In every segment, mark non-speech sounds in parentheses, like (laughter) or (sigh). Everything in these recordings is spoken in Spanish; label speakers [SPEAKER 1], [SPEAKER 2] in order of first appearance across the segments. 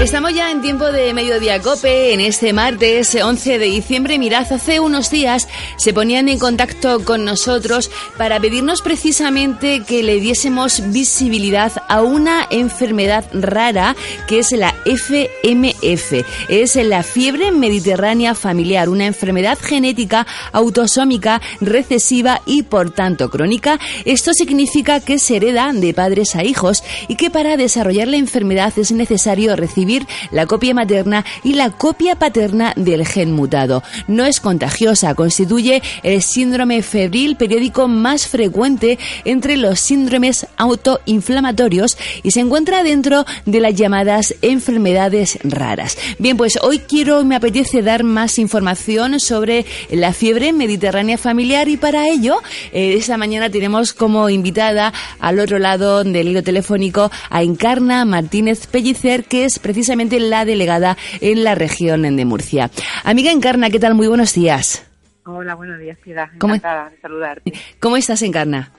[SPEAKER 1] Estamos ya en tiempo de mediodía cope, en este martes 11 de diciembre. Mirad, hace unos días se ponían en contacto con nosotros para pedirnos precisamente que le diésemos visibilidad a una enfermedad rara que es la FMF. Es la fiebre mediterránea familiar, una enfermedad genética autosómica recesiva y por tanto crónica. Esto significa que se hereda de padres a hijos y que para desarrollar la enfermedad es necesario recibir la copia materna y la copia paterna del gen mutado. No es contagiosa, constituye el síndrome febril periódico más frecuente entre los síndromes autoinflamatorios y se encuentra dentro de las llamadas enfermedades raras. Bien, pues hoy quiero, me apetece dar más información sobre la fiebre mediterránea familiar y para ello, eh, esta mañana tenemos como invitada al otro lado del hilo telefónico a Encarna Martínez Pellicer, que es precisamente la delegada en la región de Murcia. Amiga Encarna, ¿qué tal? Muy buenos días.
[SPEAKER 2] Hola, buenos días, Piedad. Encantada de saludarte.
[SPEAKER 1] ¿Cómo estás, Encarna?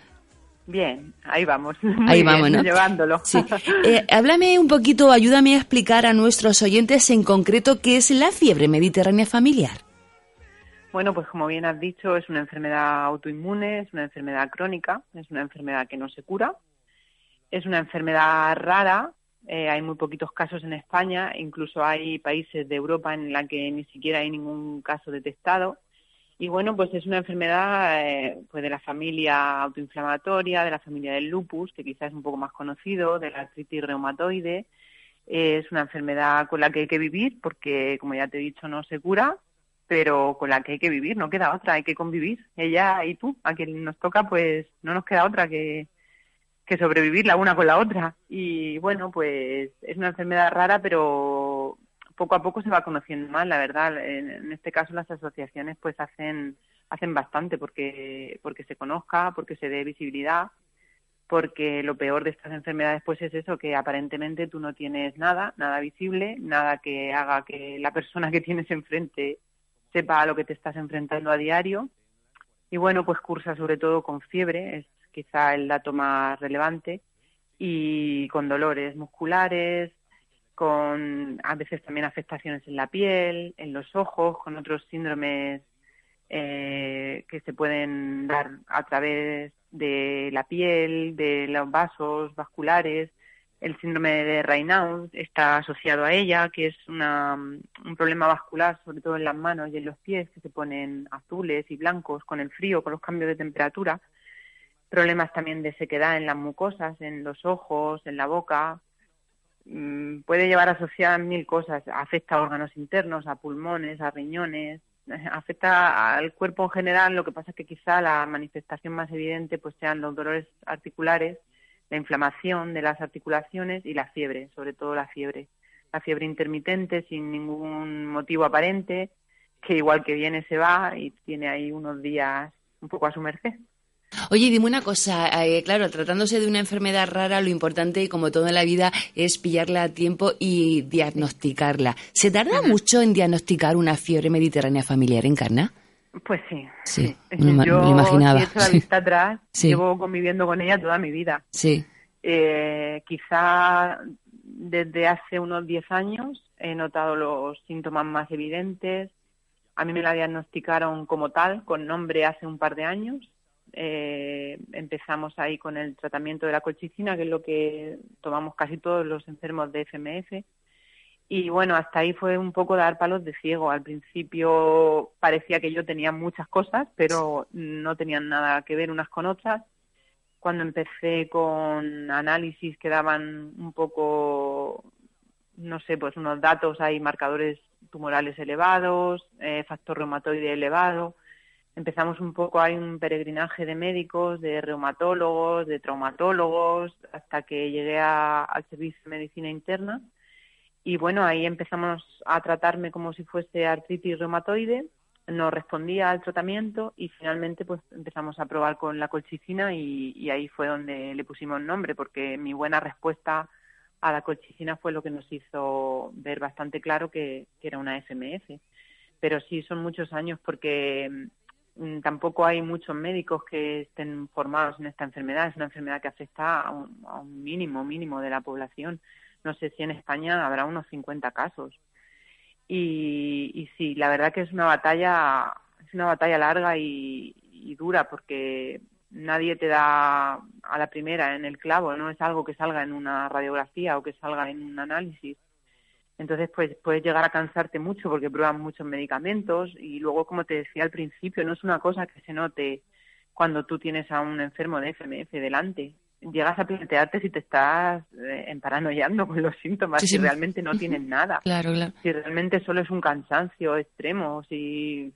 [SPEAKER 2] Bien, ahí vamos.
[SPEAKER 1] ahí vamos, ¿no?
[SPEAKER 2] Llevándolo.
[SPEAKER 1] Sí. Eh, háblame un poquito, ayúdame a explicar a nuestros oyentes en concreto qué es la fiebre mediterránea familiar.
[SPEAKER 2] Bueno, pues como bien has dicho, es una enfermedad autoinmune, es una enfermedad crónica, es una enfermedad que no se cura, es una enfermedad rara, eh, hay muy poquitos casos en España, incluso hay países de Europa en la que ni siquiera hay ningún caso detectado. Y bueno, pues es una enfermedad eh, pues de la familia autoinflamatoria, de la familia del lupus, que quizás es un poco más conocido, de la artritis reumatoide. es una enfermedad con la que hay que vivir porque, como ya te he dicho, no se cura, pero con la que hay que vivir, no queda otra, hay que convivir. Ella y tú, a quien nos toca, pues no nos queda otra que, que sobrevivir la una con la otra. Y bueno, pues es una enfermedad rara, pero poco a poco se va conociendo más, la verdad. En, este caso las asociaciones pues hacen hacen bastante porque porque se conozca, porque se dé visibilidad, porque lo peor de estas enfermedades pues es eso que aparentemente tú no tienes nada, nada visible, nada que haga que la persona que tienes enfrente sepa a lo que te estás enfrentando a diario. Y bueno, pues cursa sobre todo con fiebre, es quizá el dato más relevante, y con dolores musculares, con a veces también afectaciones en la piel, en los ojos, con otros síndromes eh, que se pueden dar a través de la piel, de los vasos vasculares. El síndrome de Raynaud está asociado a ella, que es una, un problema vascular, sobre todo en las manos y en los pies, que se ponen azules y blancos con el frío, con los cambios de temperatura problemas también de sequedad en las mucosas, en los ojos, en la boca. Mm, puede llevar asociadas mil cosas. Afecta a órganos internos, a pulmones, a riñones, (laughs) afecta al cuerpo en general. Lo que pasa es que quizá la manifestación más evidente pues sean los dolores articulares, la inflamación de las articulaciones y la fiebre, sobre todo la fiebre. La fiebre intermitente sin ningún motivo aparente, que igual que viene se va y tiene ahí unos días un poco a su merced.
[SPEAKER 1] Oye, dime una cosa, eh, claro, tratándose de una enfermedad rara, lo importante, como todo en la vida, es pillarla a tiempo y diagnosticarla. ¿Se tarda mucho en diagnosticar una fiebre mediterránea familiar en Carna?
[SPEAKER 2] Pues sí.
[SPEAKER 1] Sí, Me, Yo, imaginaba.
[SPEAKER 2] Si la vista atrás, llevo conviviendo con ella toda mi vida.
[SPEAKER 1] Sí.
[SPEAKER 2] Eh, quizá desde hace unos 10 años he notado los síntomas más evidentes. A mí me la diagnosticaron como tal, con nombre hace un par de años eh, empezamos ahí con el tratamiento de la colchicina, que es lo que tomamos casi todos los enfermos de FMF. Y bueno, hasta ahí fue un poco dar palos de ciego. Al principio parecía que yo tenía muchas cosas, pero no tenían nada que ver unas con otras. Cuando empecé con análisis que daban un poco, no sé, pues unos datos, hay marcadores tumorales elevados, eh, factor reumatoide elevado, empezamos un poco, hay un peregrinaje de médicos, de reumatólogos, de traumatólogos, hasta que llegué al servicio de medicina interna. Y bueno, ahí empezamos a tratarme como si fuese artritis reumatoide, no respondía al tratamiento y finalmente pues empezamos a probar con la colchicina y, ahí fue donde le pusimos nombre, porque mi buena respuesta a la colchicina fue lo que nos hizo ver bastante claro que, que era una FMF. Pero sí son muchos años porque tampoco hay muchos médicos que estén formados en esta enfermedad. Es una enfermedad que afecta a un, a un mínimo, mínimo de la población. No sé si en España habrá unos 50 casos. Y, y sí, la verdad que es una batalla, es una batalla larga y dura porque nadie te da a la primera en el clavo, no es algo que salga en una radiografía o que salga en un análisis. Entonces, pues puedes llegar a cansarte mucho porque prueban muchos medicamentos y luego, como te decía al principio, no es una cosa que se note cuando tú tienes a un enfermo de FMF delante. Llegas a plantearte si te estás eh, con los síntomas, si realmente no tienen nada.
[SPEAKER 1] Claro, claro.
[SPEAKER 2] Si realmente solo es un cansancio extremo, si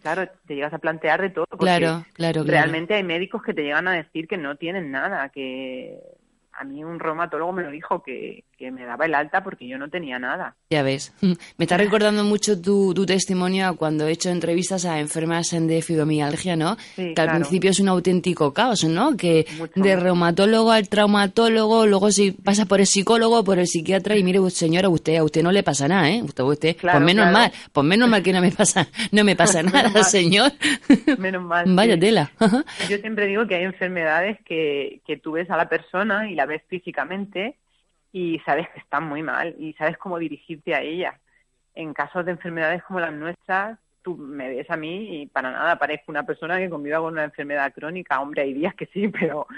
[SPEAKER 2] Claro, te llegas a plantear de todo. Porque
[SPEAKER 1] claro, claro,
[SPEAKER 2] Realmente hay médicos que te llegan a decir que no tienen nada, que a mí un reumatólogo me lo dijo que, que, me daba el alta porque yo no tenía nada.
[SPEAKER 1] Ya ves. (laughs) Me está recordando mucho tu, tu testimonio cuando he hecho entrevistas a enfermas de fibromialgia, ¿no? que al principio es un auténtico caos, ¿no? Que de reumatólogo al traumatólogo, luego si pasa por el psicólogo, por el psiquiatra y mire, señora, usted a usted no le pasa nada, ¿eh? Usted, usted pues menos mal, pues menos mal que no me pasa, no me pasa (laughs) nada, señor. (laughs)
[SPEAKER 2] Menos mal.
[SPEAKER 1] Vaya tela.
[SPEAKER 2] Yo siempre digo que hay enfermedades que, que tú ves a la persona y la ves físicamente y sabes que están muy mal y sabes cómo dirigirte a ella. En casos de enfermedades como las nuestras, tú me ves a mí y para nada parezco una persona que conviva con una enfermedad crónica. Hombre, hay días que sí, (laughs) pero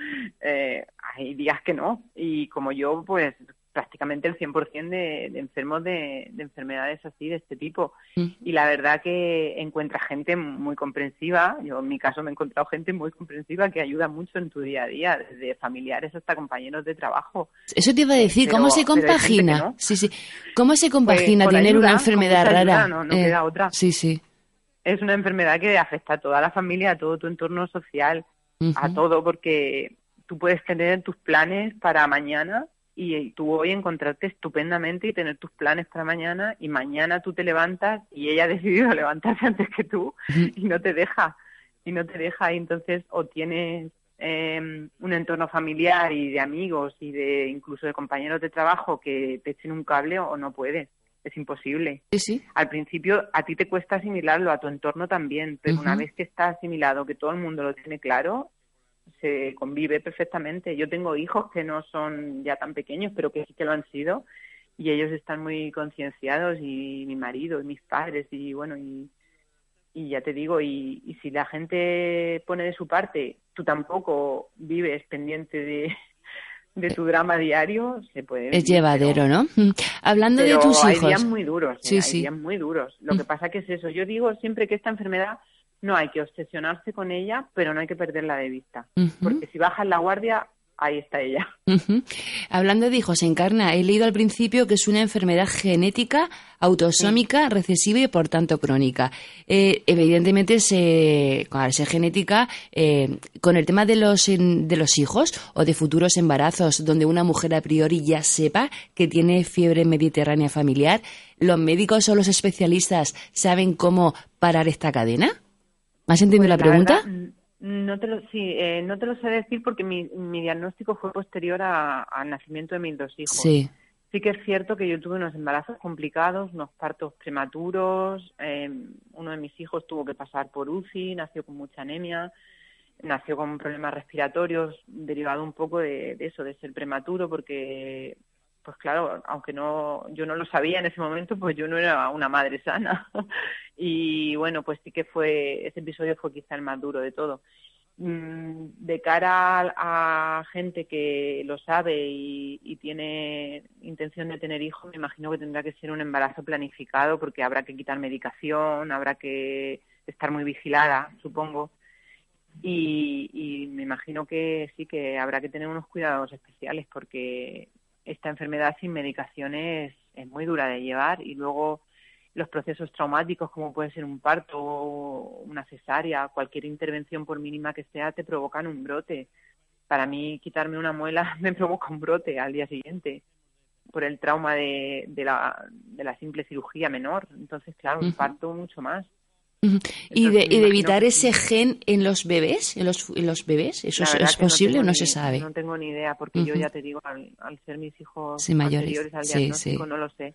[SPEAKER 2] eh, hay días que no. Y como yo, pues prácticamente el 100% de, de enfermos de, de, enfermedades así, de este tipo. Mm. Y la verdad que encuentra gente muy comprensiva. Yo en mi caso me he encontrado gente muy comprensiva que ayuda mucho en tu día a día, desde familiares hasta compañeros de trabajo.
[SPEAKER 1] Eso te iba a decir, ¿cómo se compagina? No. Sí, sí. ¿Cómo se compagina pues, tener
[SPEAKER 2] ayuda,
[SPEAKER 1] una enfermedad rara?
[SPEAKER 2] Ayuda, no, no eh, queda otra.
[SPEAKER 1] Sí, sí.
[SPEAKER 2] Es una enfermedad que afecta a toda la familia, a todo tu entorno social, uh -huh. a todo, porque tú puedes tener tus planes para mañana y tú hoy encontrarte estupendamente y tener tus planes para mañana y mañana tú te levantas y ella ha decidido (laughs) levantarse antes que tú y no te deja y no te deja y entonces o tienes eh, un entorno familiar y de amigos y de incluso de compañeros de trabajo que te echen un cable o no puedes es imposible.
[SPEAKER 1] Sí, sí.
[SPEAKER 2] Al principio a ti te cuesta asimilarlo, a tu entorno también, pero uh -huh. una vez que está asimilado, que todo el mundo lo tiene claro, se convive perfectamente. Yo tengo hijos que no son ya tan pequeños, pero que sí que lo han sido, y ellos están muy concienciados, y mi marido, y mis padres, y bueno, y, y ya te digo, y, y si la gente pone de su parte, tú tampoco vives pendiente de, (laughs) de tu drama diario se puede
[SPEAKER 1] es llevadero (laughs) pero, no hablando
[SPEAKER 2] pero
[SPEAKER 1] de tus
[SPEAKER 2] hay
[SPEAKER 1] hijos.
[SPEAKER 2] días muy duros
[SPEAKER 1] sí,
[SPEAKER 2] hay
[SPEAKER 1] sí.
[SPEAKER 2] días muy duros. Lo que pasa que es eso yo digo siempre que esta enfermedad no hay que obsesionarse con ella, pero no hay que perderla de vista. Uh -huh. Porque si bajas la guardia, ahí está ella.
[SPEAKER 1] Uh -huh. Hablando de hijos, Encarna, he leído al principio que es una enfermedad genética, autosómica, sí. recesiva y por tanto crónica. Eh, evidentemente, se, al ser genética, eh, con el tema de los, de los hijos o de futuros embarazos, donde una mujer a priori ya sepa que tiene fiebre mediterránea familiar, ¿los médicos o los especialistas saben cómo parar esta cadena? ¿Me has entendido
[SPEAKER 2] pues
[SPEAKER 1] la pregunta?
[SPEAKER 2] verdad, no te lo, sí, eh, no te lo sé decir porque mi, mi diagnóstico fue posterior al nacimiento de mis dos hijos.
[SPEAKER 1] Sí.
[SPEAKER 2] Sí que es cierto que yo tuve unos embarazos complicados, unos partos prematuros. Eh, uno de mis hijos tuvo que pasar por UCI, nació con mucha anemia, nació con problemas respiratorios, derivado un poco de, de eso, de ser prematuro, porque pues claro, aunque no yo no lo sabía en ese momento, pues yo no era una madre sana. (laughs) y bueno, pues sí que fue, ese episodio fue quizá el más duro de todo. Mm, de cara a, gente que lo sabe y, y, tiene intención de tener hijos, me imagino que tendrá que ser un embarazo planificado porque habrá que quitar medicación, habrá que estar muy vigilada, supongo. Y, y me imagino que sí, que habrá que tener unos cuidados especiales porque esta enfermedad sin medicaciones es muy dura de llevar y luego los procesos traumáticos como puede ser un parto una cesárea, cualquier intervención por mínima que sea te provocan un brote. Para mí quitarme una muela (laughs) me provoca un brote al día siguiente por el trauma de, de, la, de la simple cirugía menor. Entonces, claro, un parto mucho más.
[SPEAKER 1] ¿Y de, evitar ese gen en los bebés? ¿En los, los bebés? ¿Eso es, posible o no se sabe?
[SPEAKER 2] No tengo ni idea, porque yo ya te digo, al, ser mis hijos mayores. al diagnóstico, no lo sé.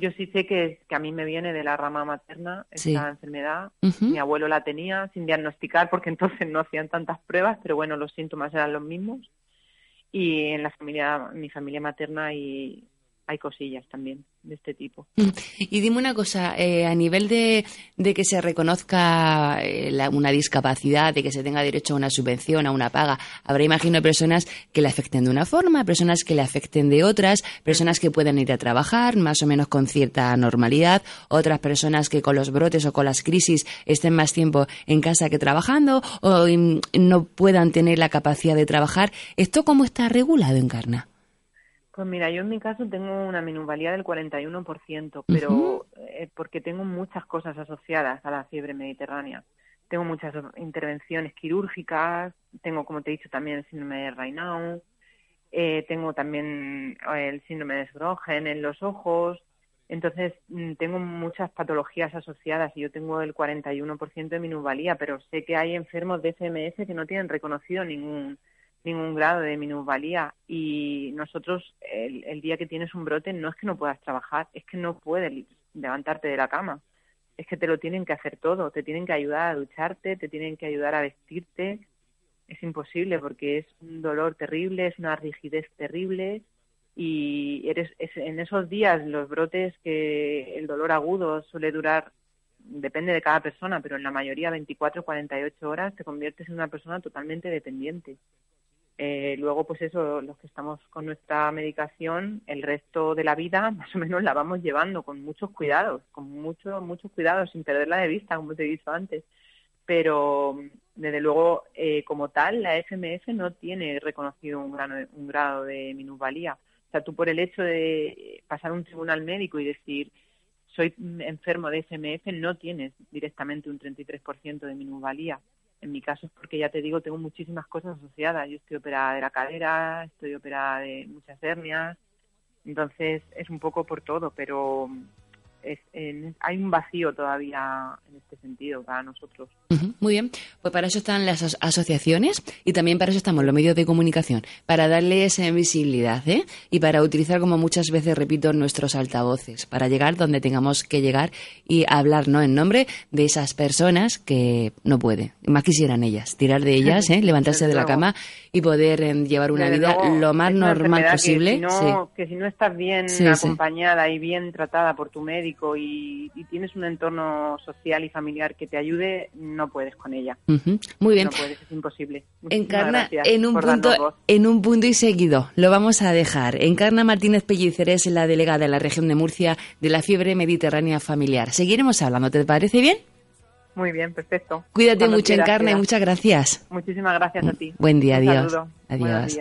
[SPEAKER 2] Yo sí sé que, que a mí me viene de la rama materna esta enfermedad. Mi abuelo la tenía sin diagnosticar, porque (laughs) entonces no hacían tantas pruebas, pero bueno, los síntomas eran los mismos. Y en la familia, mi familia materna y hay cosillas también de este tipo.
[SPEAKER 1] Y dime una cosa, eh, a nivel de, de, que se reconozca eh, una discapacidad, de que se tenga derecho a una subvención, a una paga, habrá, imagino, personas que le afecten de una forma, personas que le afecten de otras, personas que puedan ir a trabajar más o menos con cierta normalidad, otras personas que con los brotes o con las crisis estén más tiempo en casa que trabajando o no puedan tener la capacidad de trabajar. ¿Esto cómo está regulado en Carna?
[SPEAKER 2] Pues mira, yo en mi caso tengo una minusvalía del 41%, pero eh, porque tengo muchas cosas asociadas a la fiebre mediterránea. Tengo muchas intervenciones quirúrgicas, tengo, como te he dicho, también el síndrome de Raynaud, eh, tengo también eh, el síndrome de Sjögren en los ojos, entonces mm, tengo muchas patologías asociadas y yo tengo el 41% de minusvalía, pero sé que hay enfermos de FMS que no tienen reconocido ningún ningún grado de minusvalía y nosotros el, día que tienes un brote no es que no puedas trabajar, es que no puedes levantarte de la cama, es que te lo tienen que hacer todo, te tienen que ayudar a ducharte, te tienen que ayudar a vestirte, es imposible porque es un dolor terrible, es una rigidez terrible y eres en esos días los brotes que el dolor agudo suele durar depende de cada persona, pero en la mayoría 24 48 horas te conviertes en una persona totalmente dependiente. Eh, luego, pues eso, los que estamos con nuestra medicación, el resto de la vida (laughs) más o menos la vamos llevando con muchos cuidados, con muchos, muchos cuidados, sin perderla de vista, como te he dicho antes. Pero, desde luego, eh, como tal, la FMF no tiene reconocido un, un grado de minusvalía. O sea, tú por el hecho de pasar un tribunal médico y decir, soy enfermo de FMF, no tienes directamente un 33% de minusvalía. En mi caso es porque ya te digo, tengo muchísimas cosas asociadas. Yo estoy operada de la cadera, estoy operada de muchas hernias, entonces es un poco por todo, pero hay un vacío todavía en este sentido para nosotros.
[SPEAKER 1] muy bien, pues para eso están las asociaciones y también para eso estamos los medios de comunicación, para darle esa visibilidad ¿eh? y para utilizar, como muchas veces repito, nuestros altavoces, para llegar donde tengamos que llegar y hablar ¿no? en nombre de esas personas que no pueden, más quisieran ellas, tirar de ellas, ¿eh? (laughs) levantarse de la cama y poder em, llevar una vida lo más normal posible.
[SPEAKER 2] Que si, no, que si no estás bien acompañada y bien tratada por tu médico y, tienes un entorno social y familiar que te ayude, no puedes con ella.
[SPEAKER 1] Muy bien.
[SPEAKER 2] No puedes, es imposible.
[SPEAKER 1] Encarna en un punto en un punto y seguido. Lo vamos a dejar. Encarna Martínez Pellicer es la delegada de la región de Murcia de la fiebre mediterránea familiar. Seguiremos hablando. ¿Te parece bien?
[SPEAKER 2] Muy bien, perfecto.
[SPEAKER 1] Cuídate mucho, en carne, muchas gracias.
[SPEAKER 2] Muchísimas gracias a ti.
[SPEAKER 1] Buen día, adiós. Adiós.